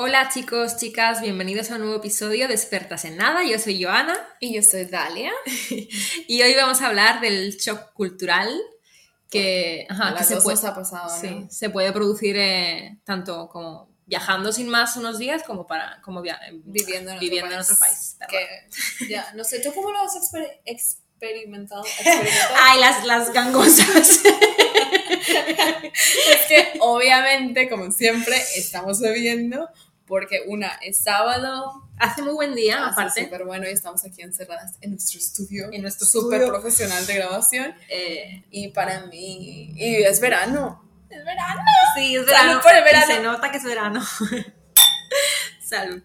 Hola chicos, chicas, bienvenidos a un nuevo episodio de Expertas en Nada. Yo soy Joana. Y yo soy Dalia. y hoy vamos a hablar del shock cultural que, ajá, que se, puede, ha pasado, sí, se puede producir eh, tanto como viajando sin más unos días como para como viviendo, en, viviendo en otro país. Que, ya, no sé, ¿tú cómo lo has experimentado? Ay, las, las gangosas. es que obviamente, como siempre, estamos bebiendo porque una es sábado. Hace muy buen día, aparte. Súper bueno y estamos aquí encerradas en nuestro estudio. En nuestro súper profesional de grabación. Eh, y para mí, y es verano. Es verano. Sí, es verano. Por el verano. se nota que es verano. Salud.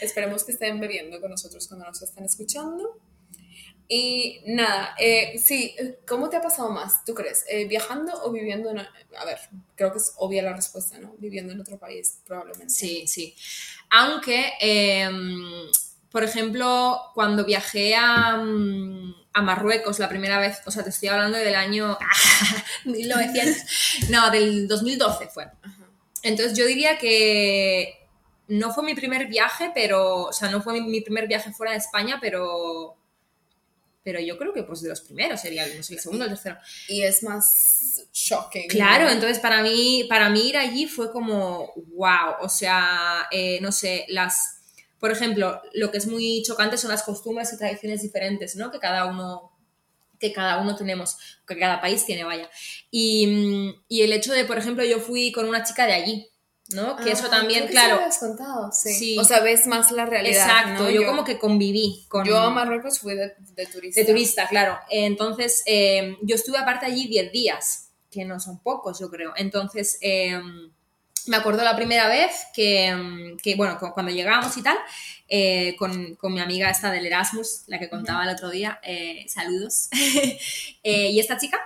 Esperemos que estén bebiendo con nosotros cuando nos estén escuchando. Y nada, eh, sí, ¿cómo te ha pasado más, tú crees? Eh, ¿Viajando o viviendo en... A ver, creo que es obvia la respuesta, ¿no? Viviendo en otro país, probablemente. Sí, sí. Aunque, em, por ejemplo, cuando viajé a, a, Marruecos la primera vez, o sea, te estoy hablando del año 1900, no, del 2012 fue. Entonces yo diría que no fue mi primer viaje, pero, o sea, no fue mi primer viaje fuera de España, pero pero yo creo que pues de los primeros sería el segundo, el tercero. Y es más shocking. Claro, entonces para mí, para mí ir allí fue como, wow, o sea, eh, no sé, las, por ejemplo, lo que es muy chocante son las costumbres y tradiciones diferentes, ¿no? Que cada uno que cada uno tenemos, que cada país tiene, vaya. Y, y el hecho de, por ejemplo, yo fui con una chica de allí, ¿no? Que eso ah, también, claro. contado, sí. O sea, ves más la realidad. Exacto, yo, como que conviví con. Yo a Marruecos fui de, turista. De turista, claro. Entonces, eh, yo estuve aparte allí 10 días, que no son pocos, yo creo. Entonces, eh, me acuerdo la primera vez que, que bueno, cuando llegamos y tal, eh, con, con, mi amiga esta del Erasmus, la que contaba el otro día, saludos, y esta chica.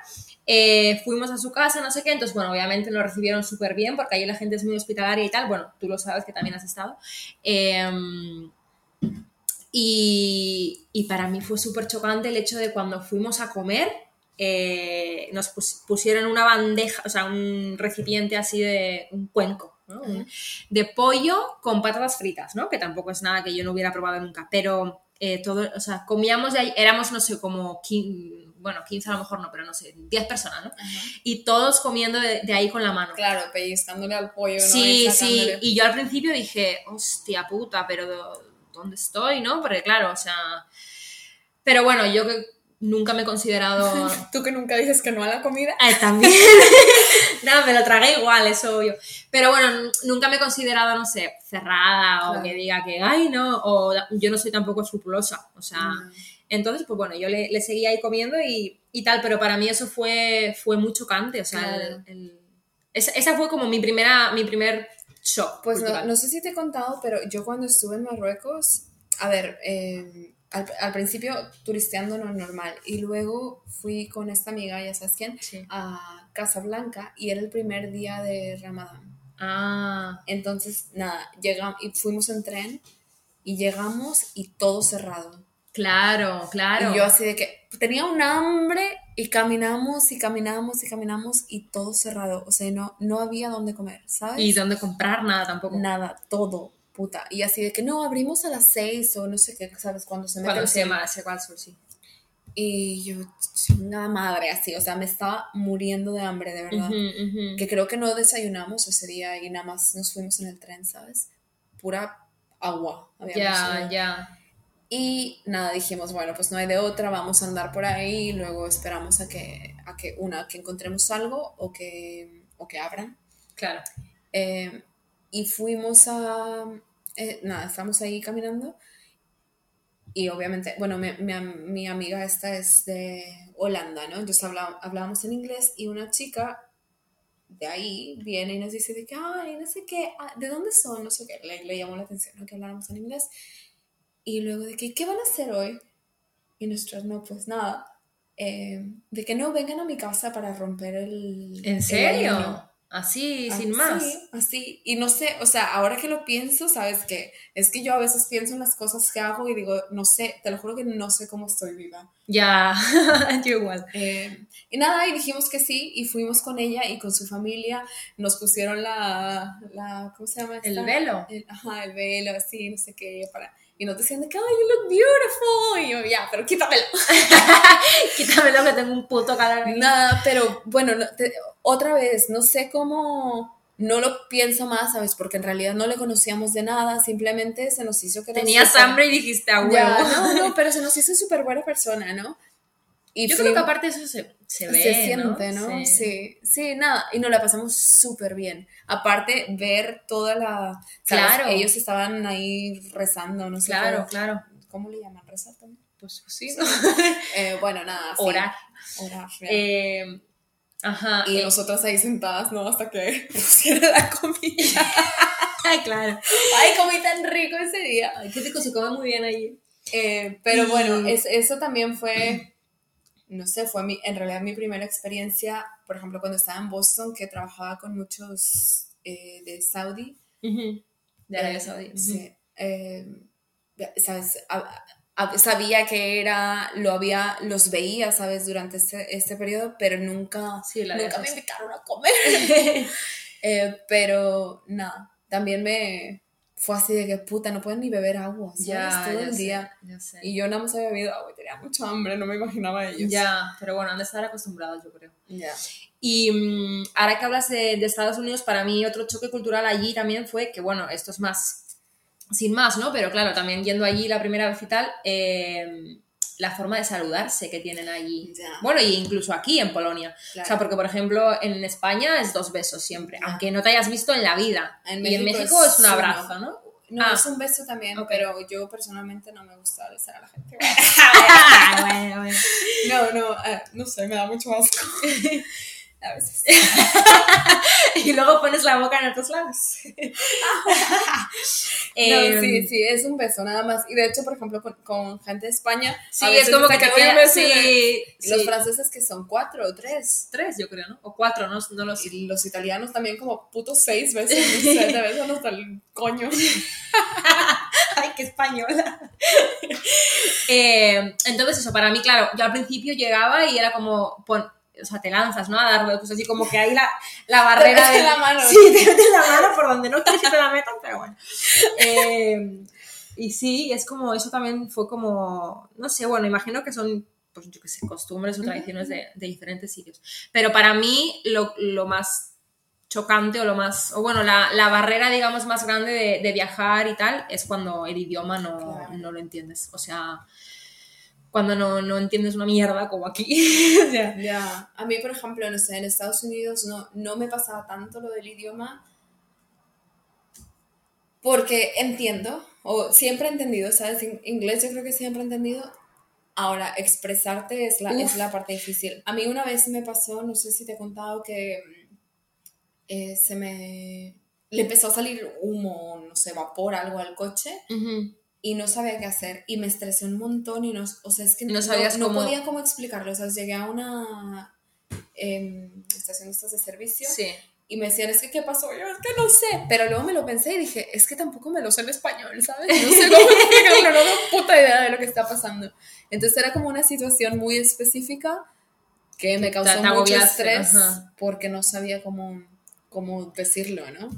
Eh, fuimos a su casa, no sé qué, entonces, bueno, obviamente nos recibieron súper bien porque ahí la gente es muy hospitalaria y tal, bueno, tú lo sabes que también has estado. Em, y, y, para mí fue súper chocante el hecho de cuando fuimos a comer, eh, nos pusieron una bandeja, o sea, un recipiente así de un cuenco, ¿no? de pollo con patatas fritas, ¿no? Que tampoco es nada que yo no hubiera probado nunca, pero eh, todo, o sea, comíamos de ahí, éramos, no sé, como bueno, 15 a lo mejor no, pero no sé, 10 personas, ¿no? Y todos comiendo de, ahí con la mano. Claro, pellizcándole al pollo, ¿no? Sí, sí, y yo al principio dije, hostia puta, pero ¿dónde estoy, no? Porque claro, o sea... Pero bueno, yo que nunca me he considerado... ¿Tú que nunca dices que no a la comida? Ah, también. no, me lo tragué igual, eso obvio. Pero bueno, nunca me he considerado, no sé, cerrada o que diga que, ay, no, o yo no soy tampoco escrupulosa, o sea... Mm. Entonces, pues bueno, yo le, le seguía ahí comiendo y, y, tal, pero para mí eso fue, fue muy chocante, o sea, esa, fue como mi, primera, mi primer shock. Pues no, no, sé si te he contado, pero yo cuando estuve en Marruecos, a ver, em, al, al, principio turisteando no normal y luego fui con esta amiga, ya sabes quién, a Casablanca y era el primer día de Ramadán. Ah. Entonces, nada, llegamos y fuimos en tren y llegamos y todo cerrado. Claro, claro. Y yo así de que tenía un hambre y caminamos y caminamos y caminamos y todo cerrado. O sea, no, no había dónde comer, ¿sabes? Y dónde comprar nada tampoco. Nada, todo, puta. Y así de que no, abrimos a las seis o no sé qué, ¿sabes? Cuando se mete Cuando se llama hacia sur, sí. Y yo, nada madre, así, o sea, me estaba muriendo de hambre, de verdad. Que creo que no desayunamos ese día y nada más nos fuimos en el tren, ¿sabes? Pura agua. Ya, ya. Y nada, dijimos, bueno, pues no hay de otra, vamos a andar por ahí y luego esperamos a que, a que una, que encontremos algo o que, o que abran. Claro. Eh, y fuimos a, eh, nada, estamos ahí caminando y obviamente, bueno, mi, mi, amiga esta es de Holanda, ¿no? Entonces hablábamos en inglés y una chica de ahí viene y nos dice de que, ay, no sé qué, ah, ¿de dónde son? No sé qué, le, le llamó la atención, ¿no? Que habláramos en inglés. Y luego de que, ¿qué van a hacer hoy? Y nosotros, no, pues nada. Eh, de que no vengan a mi casa para romper el... ¿En serio? Así, sin más. Así, así. Y no sé, o sea, ahora que lo pienso, ¿sabes qué? Es que yo a veces pienso en las cosas que hago y digo, no sé, te lo juro que no sé cómo estoy viva. Ya, yo igual. Eh, y nada, y dijimos que sí, y fuimos con ella y con su familia, nos pusieron la, la ¿cómo se llama? El velo. El- ajá, el velo, así, no sé qué, para... Y nos decían de que, oh, you look beautiful. Y yo, ya, pero quítamelo. Quítamelo que tengo un puto calor. ahí. Nada, pero bueno, no, te- otra vez, no sé cómo, no lo pienso más, ¿sabes? Porque en realidad no le conocíamos de nada, simplemente se nos hizo que Tenías súper- hambre y dijiste a huevo. Ya, no, no, pero se nos hizo súper buena persona, ¿no? Y Yo creo que aparte eso se, se ve, se siente, ¿no? Sí. Sí. sí, nada, y nos la pasamos súper bien. Aparte, ver toda la... ¿sabes? Claro. Ellos estaban ahí rezando, no sé. Claro, cómo- claro. ¿Cómo le llaman? ¿Rezar también? Pues sí. Eh, bueno, nada. sí. Orar. Orar. Eh, ajá. Y eh, nosotras ahí sentadas, ¿no? Hasta que pusieron la comida. claro. Ay, comí tan rico ese día. Ay, qué rico, se come muy bien allí. Eh, pero bueno, es- eso también fue, no sé, fue mi, en realidad mi primera experiencia, por ejemplo, cuando estaba en Boston, que trabajaba con muchos eh, de Saudi. De Arabia Saudí. Sí. Eh, ¿Sabes? A- a- sabía que era, lo había, los veía, ¿sabes? Durante este, este periodo, pero nunca, Sí, la nunca me invitaron a comer. Eh, pero nada, también me fue así de que puta, no pueden ni beber agua, ¿sabes? Ya, Todo ya el sé, día. ya sé. Y yo nada más había bebido agua y tenía mucha hambre, no me imaginaba ellos. Ya, pero bueno, han de estar acostumbrados, yo creo. Ya. Y mm, ahora que hablas de, de Estados Unidos, para mí otro choque cultural allí también fue que, bueno, esto es más, sin más, ¿no? Pero claro, también yendo allí la primera vez y tal, eh, la forma de saludarse que tienen allí. Bueno, y incluso aquí en Polonia. Claro. O sea, porque por ejemplo en España es dos besos siempre, aunque no te hayas visto en la vida. En y en México es es un abrazo, ¿no? No, Ah. es un beso también, pero yo personalmente no me gusta besar a la gente. Ah, bueno, bueno. No, no, eh, no sé, me da mucho asco. A veces. y luego pones la boca en otros lados. Em, no, sí, sí, es un beso nada más. Y de hecho, por ejemplo, con, con gente de España, Sí, es veces como que te Los franceses que son cuatro o tres. Tres, yo creo, ¿no? O cuatro, no, no lo sé. Y los italianos también como putos seis veces, te besan hasta el coño. Ay, qué española. Eh, entonces, eso, para mí, claro, yo al principio llegaba y era como, pon- o sea, te lanzas, ¿no? A dar besos, así como que ahí la, la barrera meten de la mano. Sí, te meten la mano por donde no quieres que te la metan, pero bueno. Eh, y sí, es como, eso también fue como, no sé, bueno, imagino que son, pues yo qué sé, costumbres o tradiciones de, de diferentes sitios. Pero para mí, lo, lo más chocante o lo más, o bueno, la, la barrera, digamos, más grande de, de viajar y tal es cuando el idioma no, Claro. no lo entiendes. O sea, cuando no, no entiendes una mierda como aquí. o sea, Ya, a mí, por ejemplo, no sé, en Estados Unidos no, no me pasaba tanto lo del idioma porque entiendo, o siempre he entendido, ¿sabes? In- Inglés yo creo que siempre he entendido. Ahora, expresarte es la, es la parte difícil. A mí una vez me pasó, no sé si te he contado, que mm, eh, se me... Le empezó a salir humo, no sé, vapor, algo al coche ujú. Y no sabía qué hacer y me estresé un montón y no, o sea, es que No sabías no, cómo- podía cómo explicarlo, o sea, llegué a una em, estación de estas de servicio Sí. y me decían, es que ¿qué pasó? Yo, es que no sé, pero luego me lo pensé y dije, es que tampoco me lo sé en español, ¿sabes? No sé cómo explicarlo, no tengo puta idea de lo que está pasando. Entonces era como una situación muy específica que me causó mucho estrés ajá. porque no sabía cómo, cómo decirlo, ¿no?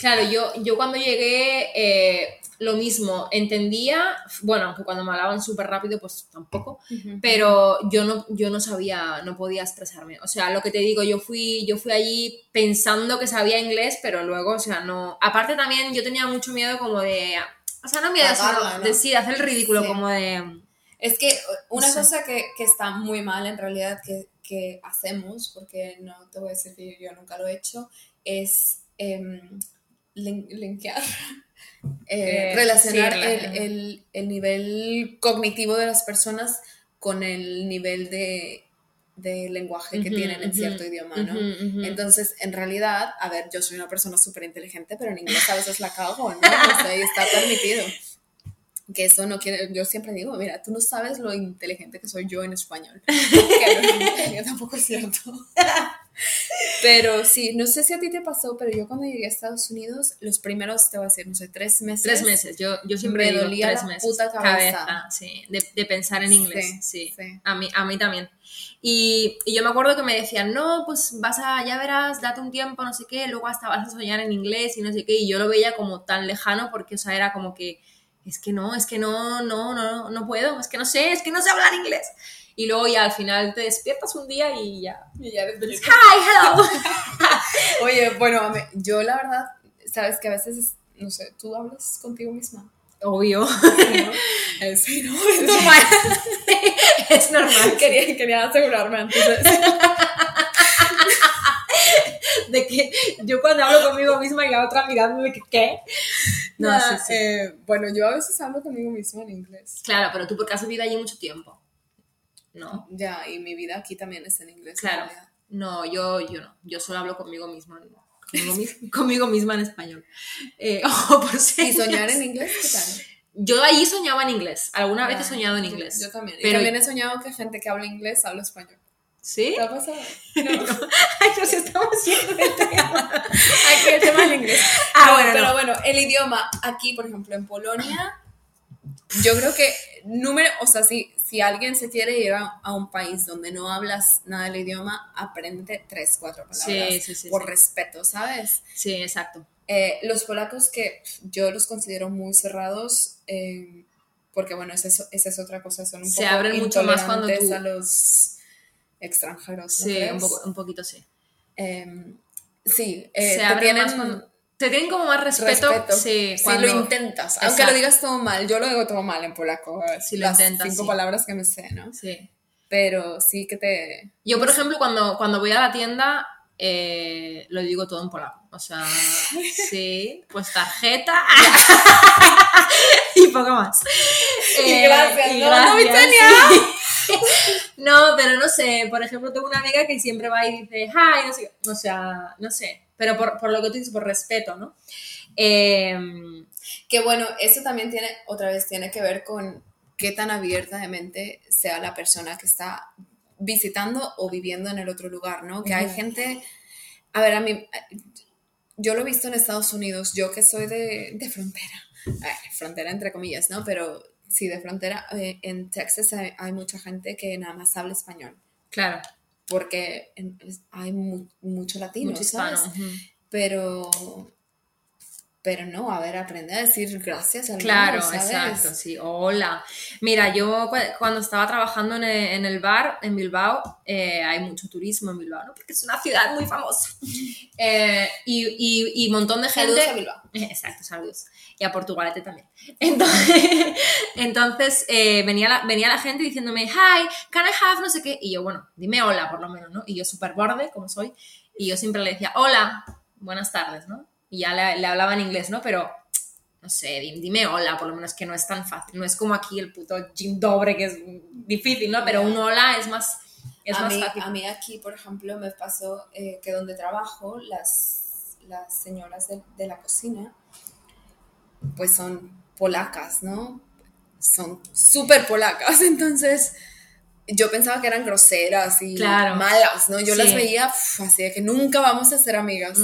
Claro, yo, yo cuando llegué, eh, lo mismo, entendía, bueno, aunque cuando me hablaban súper rápido, pues tampoco, pero yo no, yo no sabía, no podía expresarme. O sea, lo que te digo, yo fui, yo fui allí pensando que sabía inglés, pero luego, o sea, no. Aparte también yo tenía mucho miedo como de, o sea, no miedo, sino ¿no? de sí, de hacer el ridículo, Sí. como de... Es que una cosa que, que está muy mal en realidad que, que hacemos, porque no te voy a decir que yo nunca lo he hecho, es em, linkear, eh, Eh, relacionar sí, el, el- el nivel cognitivo de las personas con el nivel de, de lenguaje que Ujú, tienen en ujú, cierto idioma, ¿no? ujú, ujú. Entonces, en realidad, a ver, yo soy una persona súper inteligente, pero en inglés a veces la cago, ¿no? O sea, y está permitido. Que eso no quiere, yo siempre digo, mira, tú no sabes lo inteligente que soy yo en español. Que no, tampoco es cierto. Pero sí, no sé si a ti te pasó, pero yo cuando llegué a Estados Unidos, los primeros, te voy a decir, no sé, tres meses. Tres meses, yo, yo siempre Me digo dolía tres la meses. puta cabeza. sí, de, de pensar en inglés, Sí, sí. sí. A, mí, a mí también. Y, y yo me acuerdo que me decían, no, pues vas a, ya verás, date un tiempo, no sé qué, luego hasta vas a soñar en inglés y no sé qué, y yo lo veía como tan lejano porque, o sea, era como que, es que no, es que no, no, no, no puedo, es que no sé, es que no sé hablar inglés. Y luego ya al final te despiertas un día y ya. Y ya eres Hi, hello. Oye, bueno, yo la verdad, sabes que a veces, es- no sé, tú hablas contigo misma. Obvio. ¿no? Sí, no, es normal. es normal. quería, quería asegurarme antes de eso. De que yo cuando hablo conmigo misma y la otra mirándome que qué. No, sí, sí. eh, bueno, yo a veces hablo conmigo misma en inglés. Claro, pero tú porque has vivido allí mucho tiempo. No, Ya, y mi vida aquí también es en inglés. Claro. no, yo, yo no. Yo solo hablo conmigo misma. Conmigo, mis- conmigo misma en español. Eh, ojo, por si- ¿Y soñar en inglés qué tal? Yo allí soñaba en inglés. Alguna vez he Ah, soñado en yo- inglés. Yo, también. y Pero- también he soñado que gente que habla inglés habla español. ¿Sí? ¿Te ha pasado? Ay, nos estamos yendo del tema. Aquí el tema del inglés. Ah, No, bueno, pero no. bueno, el idioma aquí, por ejemplo, en Polonia, yo creo que número, o sea, si, si alguien se quiere ir a, a un país donde no hablas nada del idioma, aprende tres, cuatro palabras Sí, sí, sí, por respeto, ¿sabes? Sí, exacto. Eh, los polacos que yo los considero muy cerrados, eh, porque bueno, esa es, esa es otra cosa, son un Se poco abren mucho más cuando tú- a los extranjeros. ¿no Sí, un, poco, un poquito sí. Eh, sí, eh, Se te tienen más Te tienen como más respeto. respeto. Sí, Si lo intentas, aunque lo digas todo mal, yo lo digo todo mal en polaco, eh, Si lo las intentas, cinco sí. palabras que me sé, ¿no? Sí. Pero sí que te... Yo, por ejemplo, cuando, cuando voy a la tienda, eh, lo digo todo en polaco. O sea, sí, pues tarjeta y poco más. Y gracias, ¿no? gracias, ¡No. No, pero no sé, por ejemplo, tengo una amiga que siempre va y dice, hi, no sé, o sea, no sé, pero por, por lo que tú dices, por respeto, ¿no? Eh, Que bueno, eso también tiene, otra vez, tiene que ver con qué tan abierta de mente sea la persona que está visitando o viviendo en el otro lugar, ¿no? Que hay gente, a ver, a mí, yo lo he visto en Estados Unidos, yo que soy de, de frontera, ver, frontera entre comillas, ¿no? Pero sí, de frontera, eh, en Texas hay, hay mucha gente que nada más habla español, claro, porque en- hay mu- mucho latino, mucho hispano. ¿sabes? ujú. Pero, pero no, a ver, aprende a decir gracias al Claro, ¿sabes? exacto, sí. Hola. Mira, yo cu- cuando estaba trabajando en el, en el bar en Bilbao, eh, hay mucho turismo en Bilbao, ¿no? Porque es una ciudad muy famosa. Eh, y, y, y montón de gente... Saludos a Bilbao. Exacto, saludos. Y a Portugalete también. Entonces, entonces eh, venía, la, venía la gente diciéndome, hi, can I have no sé qué. Y yo, bueno, dime hola por lo menos, ¿no? Y yo súper borde, como soy. Y yo siempre le decía, hola, buenas tardes, ¿no? Y ya le, le hablaba en inglés, ¿no? Pero, no sé, di- dime hola, por lo menos que no es tan fácil. No es como aquí el puto Jim Dobre, que es difícil, ¿no? Pero un hola es más, es a, más mí, fácil. a mí aquí, por ejemplo, me pasó eh, que donde trabajo, las, las señoras de, de la cocina, pues son polacas, ¿no? Son súper polacas, entonces yo pensaba que eran groseras y Claro. malas, ¿no? Yo las veía uf, así de que nunca vamos a ser amigas.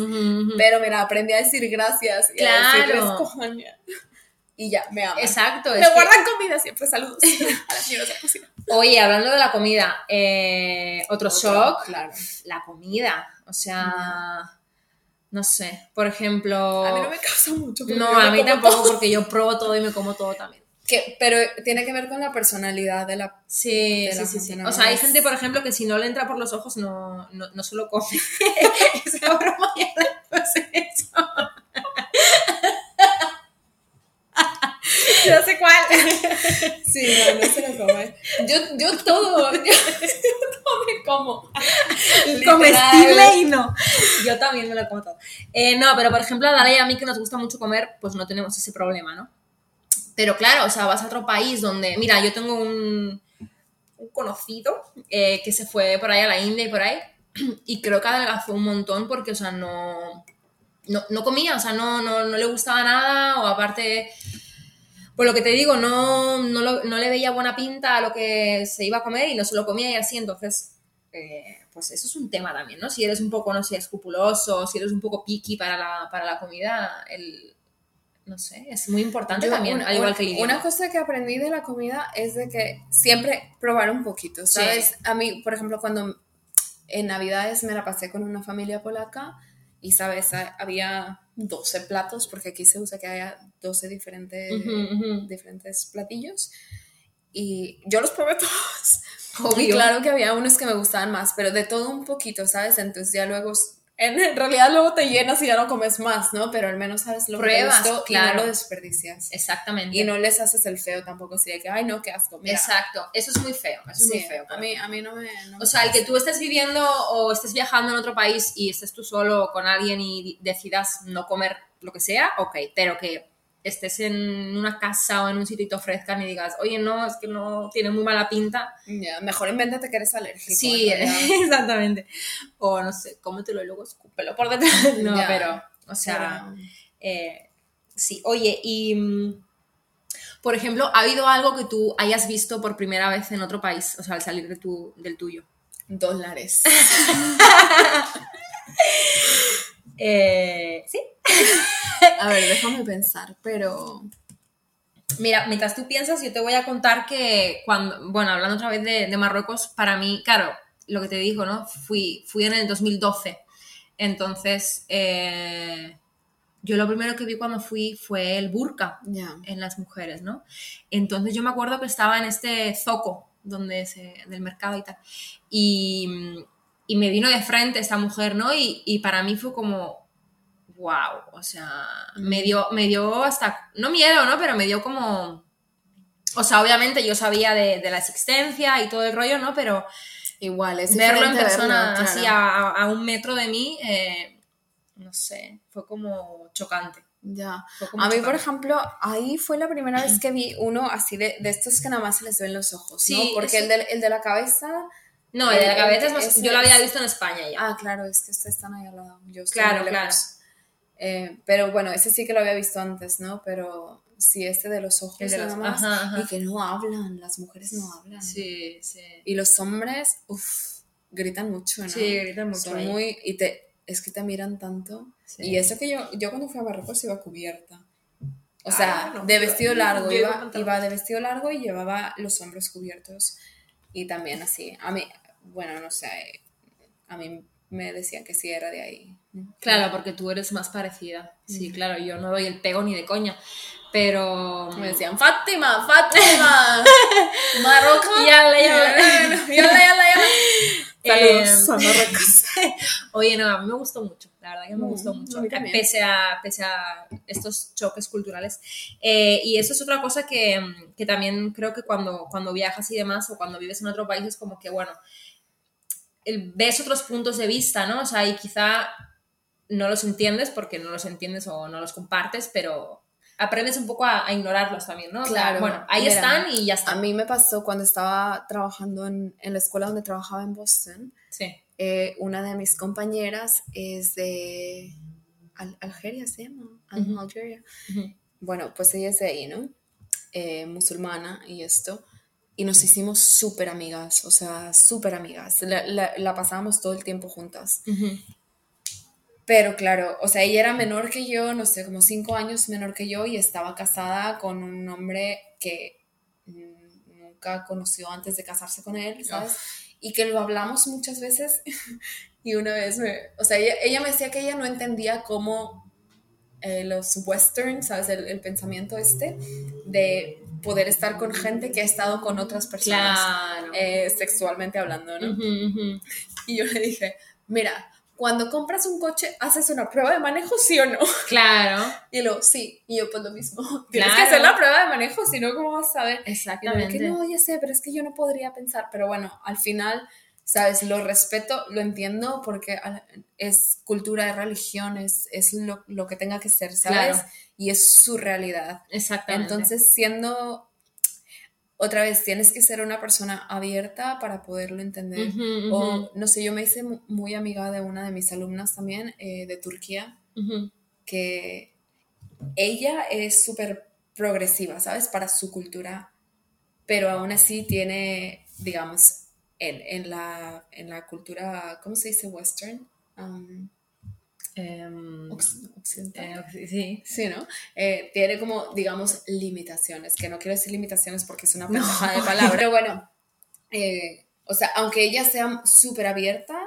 Pero mira, aprendí a decir gracias y a decirles cojones. Y ya, me aman. Exacto. Me que- guardan comida siempre, saludos a las señoras de la cocina. Oye, hablando de la comida, eh, otro shock, Claro. la comida. O sea, no sé, por ejemplo... A mí no me causa mucho. No, a mí tampoco, todo. porque yo pruebo todo y me como todo también. Que, pero tiene que ver con la personalidad de la... Sí, De sí, la sí, sí. O sea, hay gente, por ejemplo, que si no le entra por los ojos no, no, no se lo come. Esa broma ya la hecho. Ya sé cuál. Sí, no, no se lo come. Yo, yo todo, yo, todo me como. Comestible y no. Yo también me lo como todo. Eh, no, pero por ejemplo, a Dale y a mí que nos gusta mucho comer, pues no tenemos ese problema, ¿no? Pero claro, o sea, vas a otro país donde, mira, yo tengo un, conocido eh, que se fue por ahí a la India y por ahí, y creo que adelgazó un montón porque, o sea, no, no, no comía, o sea, no, no, no le gustaba nada, o aparte, por lo que te digo, no, no, no le veía buena pinta a lo que se iba a comer y no se lo comía y así, entonces, eh, pues eso es un tema también, ¿no? Si eres un poco, no sé, escrupuloso, si eres un poco picky para la, para la comida, el, no sé, es muy importante Yo, también, una- al igual una- que el idioma. Una cosa que aprendí de la comida es de que siempre probar un poquito, ¿sabes? A mí, por ejemplo, cuando en Navidades me la pasé con una familia polaca y, ¿sabes? Ha- Había 12 platos, porque aquí se usa que haya 12 diferentes, Ujú, ujú. diferentes platillos. Y yo los probé todos. Y Obvio. claro que había unos que me gustaban más, pero de todo un poquito, ¿sabes? Entonces ya luego, en realidad luego te llenas y ya no comes más, ¿no? Pero al menos sabes lo Pruebas, que gustó y claro. no lo desperdicias. Exactamente. Y no les haces el feo tampoco, así de que, ay, no, qué asco. Mira, Exacto, eso es muy feo, eso es muy feo. a, mí, a mí no me... no me O sea, el que tú estés viviendo o estés viajando en otro país y estés tú solo con alguien y decidas no comer lo que sea, ok, pero que estés en una casa o en un sitio y te ofrezcan y digas, oye, no, es que no tiene muy mala pinta. Ya, mejor invéntate que eres alérgico. Sí, exactamente. O no sé, cómetelo y luego escúpelo por detrás. No, pero, o sea, eh, sí. Oye, y mm, por ejemplo, ¿ha habido algo que tú hayas visto por primera vez en otro país? O sea, al salir de tu, del tuyo. Dólares. Eh, sí. A ver, déjame pensar, pero... Mira, mientras tú piensas, yo te voy a contar que cuando, bueno, hablando otra vez de, de Marruecos, para mí, claro, lo que te digo, ¿no? Fui, fui en el 2012. Entonces, eh, yo lo primero que vi cuando fui fue el burka Ya. en las mujeres, ¿no? Entonces yo me acuerdo que estaba en este zoco donde se, del mercado y tal. Y, y me vino de frente esta mujer, ¿no? Y, y para mí fue como, wow, o sea, me dio, me dio hasta, no miedo, ¿no? Pero me dio como, o sea, obviamente yo sabía de, de la existencia y todo el rollo, ¿no? Pero Igual, es verlo en persona verlo, así claro. a, a un metro de mí, eh, no sé, fue como chocante. Ya. Como A mí, por ejemplo, ahí fue la primera vez que vi uno así de, de estos que nada más se les ven los ojos, Sí, ¿no? Porque eso- el, de, el de la cabeza... No, el de la el- cabeza es más, ese yo lo había es- visto en España ya. Ah, claro, es que ustedes están ahí al lado. Yo estoy Claro, muy claro. Eh, pero bueno, ese sí que lo había visto antes, ¿no? Pero sí, este de los ojos de nada los- más. ajá, ajá. Y que no hablan, las mujeres no hablan. Sí, sí. Y los hombres, uff, gritan mucho, ¿no? Sí, gritan mucho Son muy... Y te, es que te miran tanto. Sí. Y eso que yo, yo cuando fui a Marruecos iba cubierta. O Ah, sea, no, de vestido largo. iba iba de vestido largo y llevaba los hombros cubiertos. Y también así. A mí, bueno, no sé, a mí me decían que sí era de ahí. Claro, porque tú eres más parecida. Sí, claro, yo no doy el pego ni de coña. Pero. Me decían, Fátima, Fátima, Marruecos. Yala, yala. Yala, Saludos a Marruecos. Oye, no, a mí me gustó mucho. La verdad que me Mm, gustó a mucho. también. Pese a, pese a estos choques culturales. Eh, y eso es otra cosa que, que también creo que cuando, cuando viajas y demás, o cuando vives en otro país, es como que, bueno, ves otros puntos de vista, ¿no? O sea, y quizá no los entiendes porque no los entiendes o no los compartes, pero aprendes un poco a, a ignorarlos también, ¿no? O sea, Claro, bueno, ahí mira, están y ya está. A mí me pasó cuando estaba trabajando en, en la escuela donde trabajaba en Boston. Sí. eh, una de mis compañeras es de Al- Algeria, se llama. Ujú. Algeria. Bueno, pues ella es de ahí, ¿no? Eh, musulmana y esto. Y nos hicimos súper amigas, o sea, súper amigas. La, la, la pasábamos todo el tiempo juntas. Pero claro, o sea, ella era menor que yo, no sé, como cinco años menor que yo y estaba casada con un hombre que nunca conoció antes de casarse con él, ¿sabes? Y que lo hablamos muchas veces y una vez me, o sea, ella, ella me decía que ella no entendía cómo eh, los western, ¿sabes? El, el pensamiento este de poder estar con gente que ha estado con otras personas Claro. eh, sexualmente hablando, ¿no? Ujú, ujú. Y yo le dije, mira, cuando compras un coche, ¿haces una prueba de manejo, sí o no? Claro. Y luego, sí. Y yo, pues lo mismo. Tienes que Claro. hacer la prueba de manejo, si no, ¿cómo vas a saber? Y luego, Exactamente. que no, ya sé, pero es que yo no podría pensar. Pero bueno, al final, ¿sabes? Lo respeto, lo entiendo porque al- es cultura, es religión, es, es lo, lo que tenga que ser, ¿sabes? Claro. Y es su realidad. Exactamente. Entonces, siendo... Otra vez, tienes que ser una persona abierta para poderlo entender. O, no sé, yo me hice mu- muy amiga de una de mis alumnas también, eh, de Turquía, que ella es súper progresiva, ¿sabes? Para su cultura, pero aún así tiene, digamos, en, en la, en la cultura, ¿cómo se dice? Western. Um, occ- occidental. eh, sí. Sí, ¿no? Eh, tiene como, digamos, limitaciones, que no quiero decir limitaciones porque es una pendeja de palabra. Pero bueno, eh, o sea, aunque ella sea súper abierta,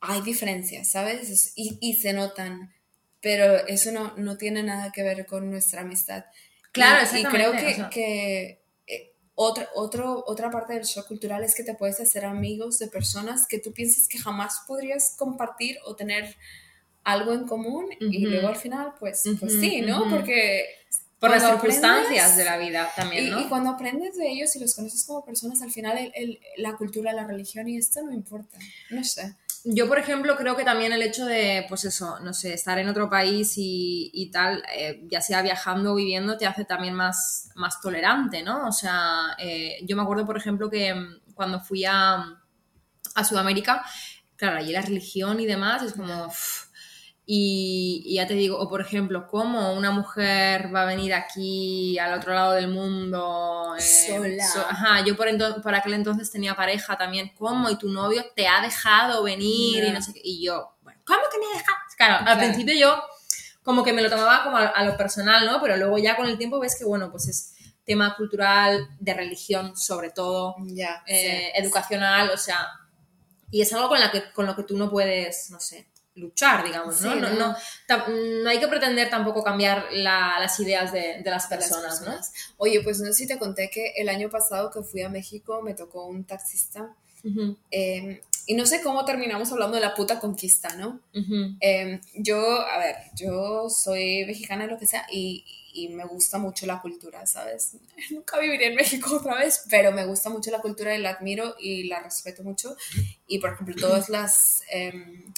hay diferencias, ¿sabes? Es- Y, y se notan, pero eso no, no tiene nada que ver con nuestra amistad. Claro, Y- Y creo que, o sea. que otra, otro, otra parte del shock cultural es que te puedes hacer amigos de personas que tú piensas que jamás podrías compartir o tener algo en común y Ujú. luego al final, pues, pues Ujú, sí, ¿no? ujú. Porque... Por las circunstancias de la vida también, y, ¿no? y cuando aprendes de ellos y los conoces como personas, al final el- el- la cultura, la religión y esto no importa. No sé. Yo, por ejemplo, creo que también el hecho de, pues eso, no sé, estar en otro país y, y tal, eh, ya sea viajando o viviendo, te hace también más, más tolerante, ¿no? O sea, eh, yo me acuerdo, por ejemplo, que mm, cuando fui a, a Sudamérica, claro, allí la religión y demás es como... y, y ya te digo, o por ejemplo, cómo una mujer va a venir aquí al otro lado del mundo eh, Sola. ajá, yo por, ento- por aquel entonces tenía pareja también, ¿cómo? Y tu novio te ha dejado venir y no sé qué. Y yo, bueno, ¿cómo que me ha dejado? Claro, al principio yo como que me lo tomaba como a, a lo personal, ¿no? Pero luego ya con el tiempo ves que, bueno, pues es tema cultural, de religión sobre todo, Ya. eh, educacional, o sea, y es algo con, la que, con lo que tú no puedes, no sé, luchar, digamos, ¿no? Sí, no, ¿no? no, hay que pretender tampoco cambiar la- las ideas de, de las de las personas, ¿no? Oye, pues no sé si te conté que el año pasado que fui a México me tocó un taxista eh, y no sé cómo terminamos hablando de la puta conquista, ¿no? Eh, yo, a ver, yo soy mexicana, lo que sea, y, y me gusta mucho la cultura, ¿sabes? Nunca viviré en México otra vez, pero me gusta mucho la cultura y la admiro y la respeto mucho. Y, por ejemplo, todas las, em,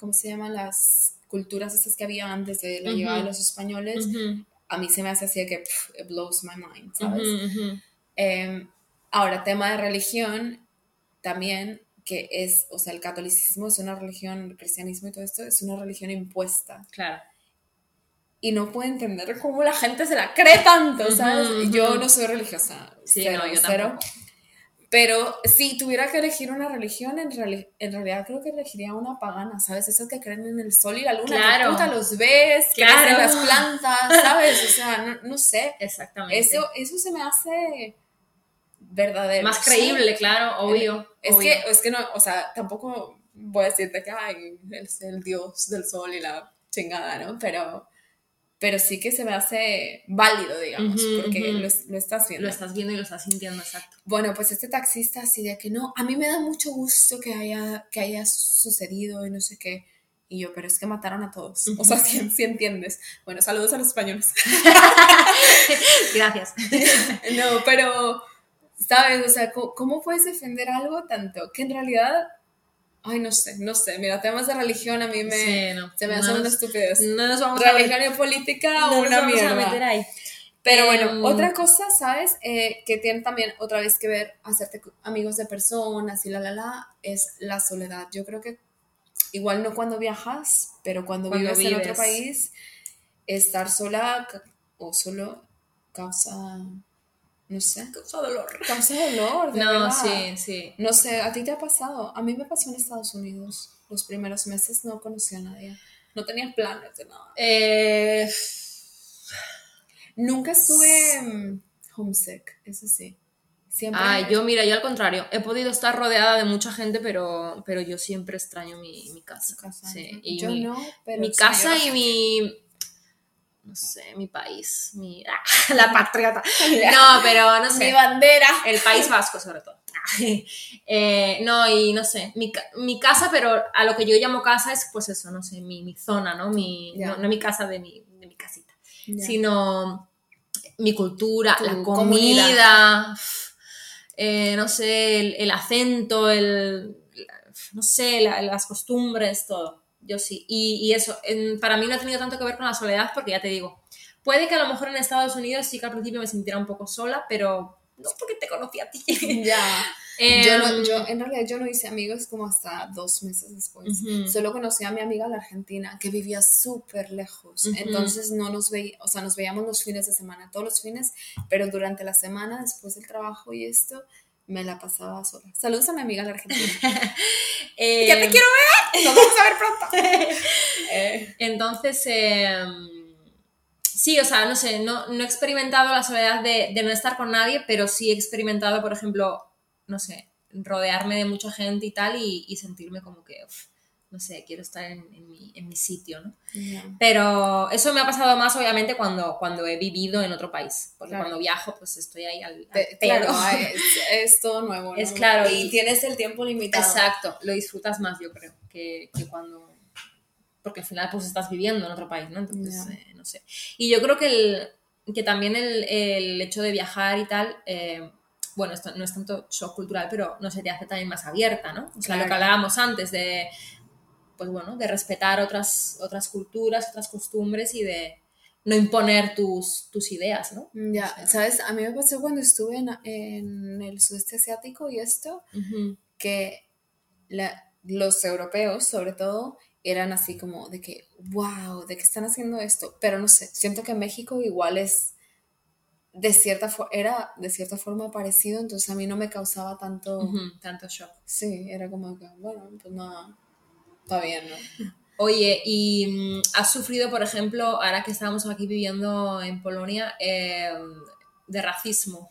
¿cómo se llaman? Las culturas estas que había antes de la llegada de los españoles, Ujú, a mí se me hace así de que pff, it blows my mind, ¿sabes? Eh, ahora, tema de religión, también, que es, o sea, el catolicismo es una religión, el cristianismo y todo esto es una religión impuesta. Claro. Y no puedo entender cómo la gente se la cree tanto, ¿sabes? Ujú, ujú. Yo no soy religiosa. Sí, cero, no, yo cero. tampoco. Pero si tuviera que elegir una religión, en, reali- en realidad creo que elegiría una pagana, ¿sabes? Esas que creen en el sol y la luna, Claro. que puta los ves, que Claro. en las plantas, ¿sabes? O sea, no, no sé. Exactamente. Eso, eso se me hace verdadero. Más creíble, claro, obvio. Es obvio. que, es que no, o sea, tampoco voy a decirte que ay, es el dios del sol y la chingada, ¿no? Pero, pero sí que se me hace válido, digamos, porque lo, lo estás viendo. Lo estás viendo y lo estás sintiendo, exacto. Bueno, pues este taxista así de que no, a mí me da mucho gusto que haya, que haya sucedido y no sé qué. Y yo, pero es que mataron a todos. O sea, si entiendes. Bueno, saludos a los españoles. Gracias. no, pero, ¿sabes? O sea, ¿cómo, cómo puedes defender algo tanto? Que en realidad, ay, no sé, no sé. Mira, temas de religión a mí me, Sí, no. se me No hacen nos- una estupidez. No nos vamos a Religión meter, y política, no nos una vamos a mierda. meter ahí. Pero bueno, otra cosa, ¿sabes? Eh, que tiene también otra vez que ver hacerte amigos de personas y la, la, la, es la soledad. Yo creo que igual no cuando viajas, pero cuando, Cuando vives, en otro vives. país, estar sola o solo causa, no sé, Causa dolor. causa dolor. De No, verdad. sí, sí. No sé, ¿a ti te ha pasado? A mí me pasó en Estados Unidos. Los primeros meses no conocía a nadie. No tenía planes de nada. Eh, Nunca estuve mm, homesick, eso sí. Siempre. ay, yo, mira, yo al contrario, he podido estar rodeada de mucha gente, pero, pero yo siempre extraño mi, mi casa. casa, Sí, ¿no? y yo mi, no, pero mi casa y mi. No sé, mi país. Mi, la patriota. No, pero no sé. mi bandera. El País Vasco, sobre todo. Eh, no, y no sé, mi, mi casa, pero a lo que yo llamo casa es, pues eso, no sé, mi, mi zona, ¿no? Mi, no, no mi casa de mi, de mi casita, sino mi cultura, Tu la comida, eh, no sé, el, el acento, el, no sé, la- las costumbres, todo. Yo sí. Y, y eso, en- para mí no ha tenido tanto que ver con la soledad, porque ya te digo, puede que a lo mejor en Estados Unidos sí que al principio me sintiera un poco sola, pero no porque te conocí a ti. Ya. Em, yo, no, yo, en realidad yo no hice amigos como hasta dos meses después. Solo conocí a mi amiga la argentina que vivía súper lejos. Entonces no nos veíamos, o sea, nos veíamos los fines de semana, todos los fines, pero durante la semana, después del trabajo y esto, me la pasaba sola. Saludos a mi amiga de Argentina. Eh, ¡Ya te quiero ver! Nos vamos a ver pronto. Eh, Entonces, eh, sí, o sea, no sé, no, no he experimentado la soledad de, de no estar con nadie, pero sí he experimentado, por ejemplo, no sé, rodearme de mucha gente y tal y, y sentirme como que, uf, no sé, quiero estar en, en mi, en mi sitio, ¿no? Pero eso me ha pasado más, obviamente, cuando, cuando he vivido en otro país, porque Claro. cuando viajo, pues estoy ahí al, al Te- claro, es, es todo nuevo. ¿no? Es claro, Y, y- tienes el tiempo limitado. Exacto, lo disfrutas más, yo creo, que, que cuando... Porque al final pues estás viviendo en otro país, ¿no? Entonces, eh, no sé. Y yo creo que, el, que también el, el hecho de viajar y tal, eh, bueno, esto no es tanto shock cultural, pero no se te hace también más abierta, ¿no? O sea, lo que hablábamos antes de, pues bueno, de respetar otras, otras culturas, otras costumbres y de no imponer tus, tus ideas, ¿no? Ya, O sea, ¿sabes? A mí me pasó cuando estuve en, en el sudeste asiático y esto, ujú, que la- los europeos, sobre todo, eran así como de que, wow, de que están haciendo esto. Pero no sé, siento que México igual es de cierta era de cierta forma parecido, entonces a mí no me causaba tanto, ujú, tanto shock. sí, era como que, bueno, pues nada, está bien, ¿no? Oye, ¿y mm, has sufrido, por ejemplo, ahora que estamos aquí viviendo en Polonia, eh, de racismo?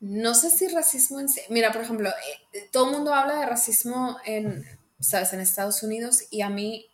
No sé si racismo en sí. Mira, por ejemplo, eh, todo el mundo habla de racismo en, ¿sabes? en Estados Unidos y a mí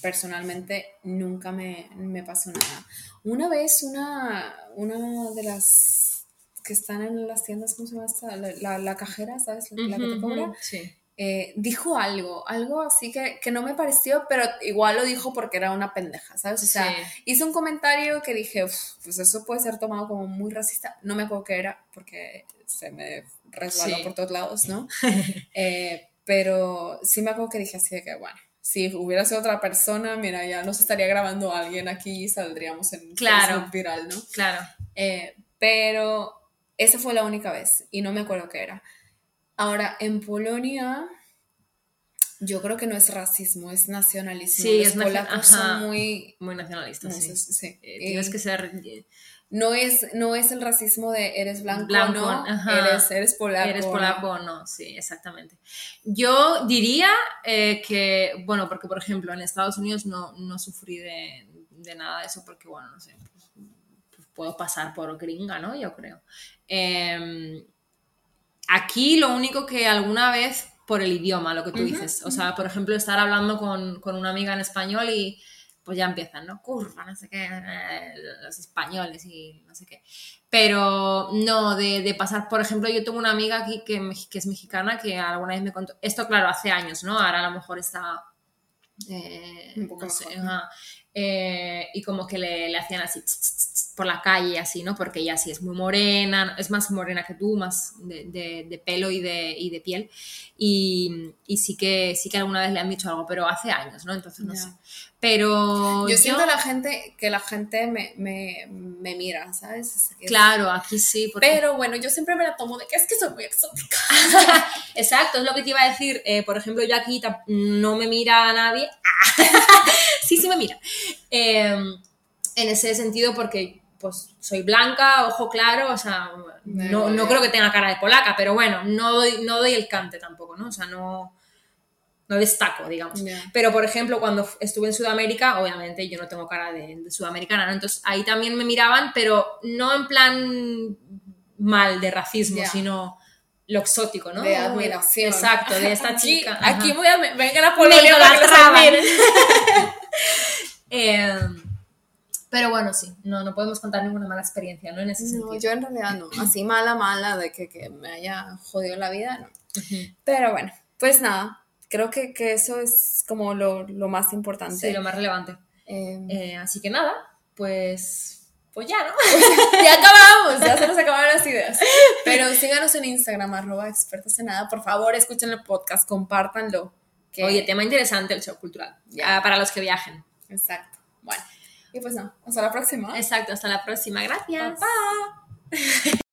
personalmente nunca me, me pasó nada. Una vez una, una de las que están en las tiendas, ¿cómo se llama esta? La, la- la cajera, ¿sabes? La que te cobra. Sí. Eh, dijo algo, algo así que, que no me pareció, pero igual lo dijo porque era una pendeja, ¿sabes? O sea, Sí. hizo un comentario que dije, "Uf, pues eso puede ser tomado como muy racista. No me acuerdo qué era porque se me resbaló Sí. por todos lados, ¿no? Eh, pero sí me acuerdo que dije así de que, bueno, si hubiera sido otra persona, mira, ya nos estaría grabando alguien aquí y saldríamos en Claro. Viral, ¿no? Claro. Eh, pero esa fue la única vez y no me acuerdo qué era. Ahora, en Polonia, yo creo que no es racismo, es nacionalismo. Sí, Los es polacos ajá. son muy... Muy no sí. sí. Eh, tienes que ser... eh, no, es, no es el racismo de eres blanco, Blanco, no, ajá. eres, eres polaco. ¿Eres ¿no? polaco no? Sí, exactamente. Yo diría eh, que, bueno, porque por ejemplo en Estados Unidos no, no sufrí de, de nada de eso porque, bueno, no sé, pues, pues puedo pasar por gringa, ¿no? Yo creo. Aquí lo único que alguna vez por el idioma, lo que tú dices. O sea, por ejemplo, estar hablando con, con una amiga en español y pues ya empiezan, ¿no? Curva, no sé qué, los españoles y no sé qué. Pero no, de, de pasar, por ejemplo, yo tengo una amiga aquí que, es mexicana que alguna vez me contó, esto claro, hace años, ¿no? Ahora a lo mejor está... eh, Un poco no. Eh, y como que le, le hacían así por la calle, así, ¿no? Porque ella sí es muy morena, es más morena que tú, más de, de- de pelo y de, y de piel. Y, y sí, que, sí que alguna vez le han dicho algo, pero hace años, ¿no? Entonces no sé. Pero Yo siento la gente, que la gente me, me, me mira, ¿sabes? Es que- Claro, aquí sí. Porque... Pero bueno, yo siempre me la tomo de que es que soy muy exótica. Exacto, es lo que te iba a decir. Eh, por ejemplo, yo aquí no me mira a nadie. sí, sí me mira. Eh, en ese sentido, porque pues soy blanca, ojo claro, o sea, no, no creo que tenga cara de polaca, pero bueno, no doy, no doy el cante tampoco, ¿no? O sea, no, no destaco, digamos. Pero, por ejemplo, cuando estuve en Sudamérica, obviamente yo no tengo cara de, de sudamericana, ¿no? Entonces ahí también me miraban, pero no en plan mal de racismo, sino lo exótico, ¿no? De admiración. Exacto, de esta Aquí, chica. aquí voy a vengan a Me Polonia para que los idolatraban. admiren. Eh, pero bueno, sí, no, no podemos contar ninguna mala experiencia, ¿no? En ese No, sentido. yo en realidad no. Así mala, mala de que, que me haya jodido la vida, no. Pero bueno, pues nada. Creo que, que eso es como lo, lo más importante. Sí, lo más relevante. Eh, Eh, así que nada, pues, pues ya, ¿no? ya acabamos, ya se nos acabaron las ideas. Pero síganos en Instagram, arroba expertos en nada. Por favor, escuchen el podcast, compártanlo. que- Oye, tema interesante el show cultural. Ya. Ah, para los que viajen. Exacto. Y pues no, hasta la próxima. Exacto, hasta la próxima. Gracias. Papá.